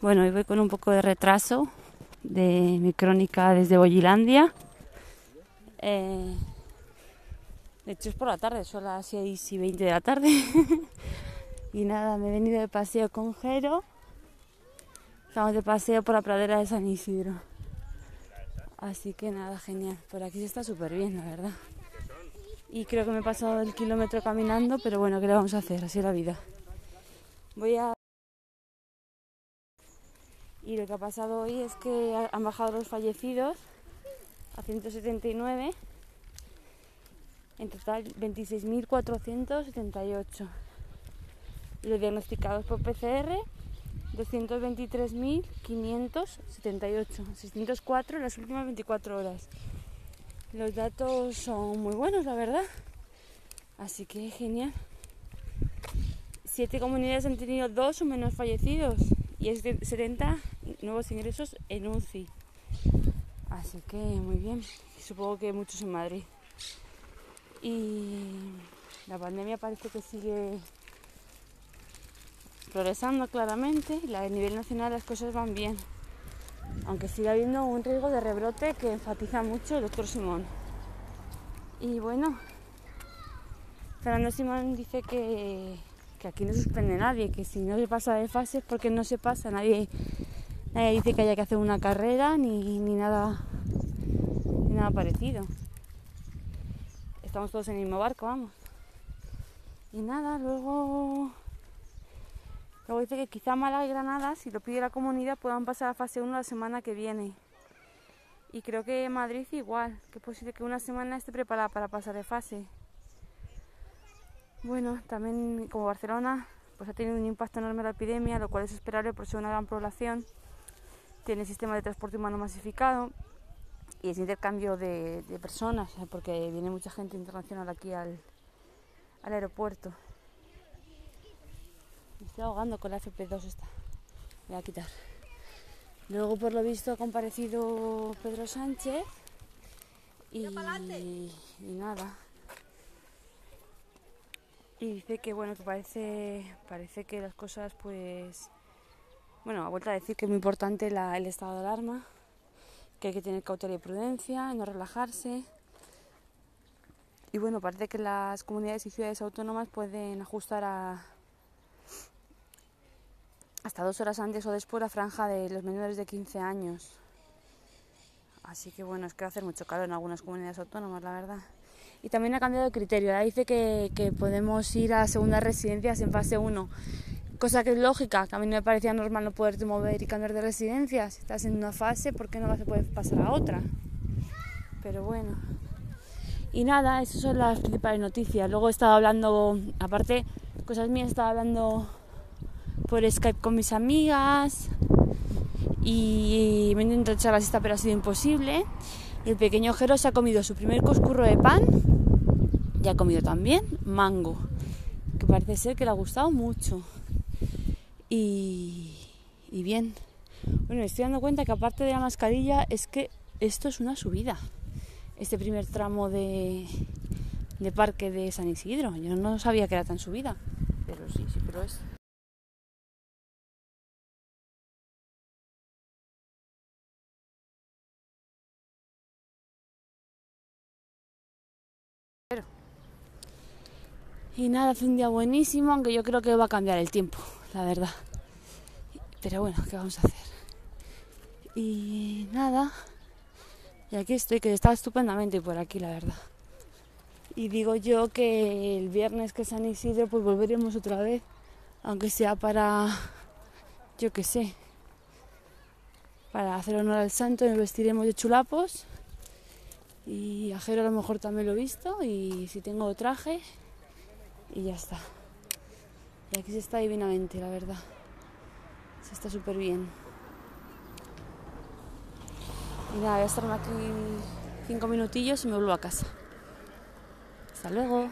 Bueno, hoy voy con un poco de retraso de mi crónica desde Bollilandia. Eh, de hecho es por la tarde, son las 6 y 20 de la tarde. y nada, me he venido de paseo con Jero. Estamos de paseo por la pradera de San Isidro. Así que nada, genial. Por aquí se está súper bien, la verdad. Y creo que me he pasado el kilómetro caminando, pero bueno, ¿qué le vamos a hacer? Así es la vida. Voy a... Y lo que ha pasado hoy es que han bajado los fallecidos a 179. En total 26.478. Y los diagnosticados por PCR 223.578. 604 en las últimas 24 horas. Los datos son muy buenos, la verdad. Así que genial. Siete comunidades han tenido dos o menos fallecidos y es de 70 nuevos ingresos en UCI. Así que muy bien. Supongo que muchos en Madrid. Y la pandemia parece que sigue progresando claramente. A nivel nacional las cosas van bien. Aunque sigue habiendo un riesgo de rebrote que enfatiza mucho el doctor Simón. Y bueno, Fernando Simón dice que, que aquí no suspende nadie, que si no se pasa de fases, porque no se pasa, nadie, nadie dice que haya que hacer una carrera ni, ni nada ni nada parecido. Estamos todos en el mismo barco, vamos. Y nada, luego Luego dice que quizá Málaga y Granada, si lo pide la comunidad, puedan pasar a fase 1 la semana que viene. Y creo que Madrid igual, que es posible que una semana esté preparada para pasar de fase. Bueno, también como Barcelona pues ha tenido un impacto enorme la epidemia, lo cual es esperable por ser una gran población. Tiene sistema de transporte humano masificado y es intercambio de, de personas, porque viene mucha gente internacional aquí al, al aeropuerto. Me estoy ahogando con la FP2 esta. Voy a quitar. Luego, por lo visto, ha comparecido Pedro Sánchez y, y nada. Y dice que bueno, que parece, parece que las cosas pues bueno, ha vuelto a decir que es muy importante el estado de alarma, que hay que tener cautela y prudencia, no relajarse. Y bueno, parece que las comunidades y ciudades autónomas pueden ajustar a, hasta dos horas antes o después la franja de los menores de 15 años. Así que bueno, es que va a hacer mucho calor en algunas comunidades autónomas, la verdad. Y también ha cambiado de criterio. Ahora dice que, que podemos ir a segundas residencias en fase 1, cosa que es lógica, a mí me parecía normal no poderte mover y cambiar de residencia. Si estás en una fase, ¿por qué no vas a poder pasar a otra? Pero bueno. Y nada, esas son las principales noticias. Luego he estado hablando, aparte, cosas mías, he hablando por Skype con mis amigas y me he intentado echar la siesta pero ha sido imposible. El pequeño Jero se ha comido su primer coscurro de pan y ha comido también mango, que parece ser que le ha gustado mucho. Y, bien, bueno, me estoy dando cuenta que aparte de la mascarilla es que esto es una subida, este primer tramo de, parque de San Isidro. Yo no sabía que era tan subida, pero sí, sí lo es. Y nada, hace un día buenísimo, aunque yo creo que va a cambiar el tiempo, la verdad. Pero bueno, ¿qué vamos a hacer? Y nada, y aquí estoy, que está estupendamente por aquí, la verdad. Y digo yo que el viernes que es San Isidro, pues volveremos otra vez, aunque sea para, yo qué sé, para hacer honor al santo, nos vestiremos de chulapos. Y a Jero a lo mejor también lo he visto, y si tengo traje, y ya está. Y aquí se está divinamente, la verdad. Se está súper bien. Y nada, voy a estarme aquí cinco minutillos y me vuelvo a casa. Hasta luego.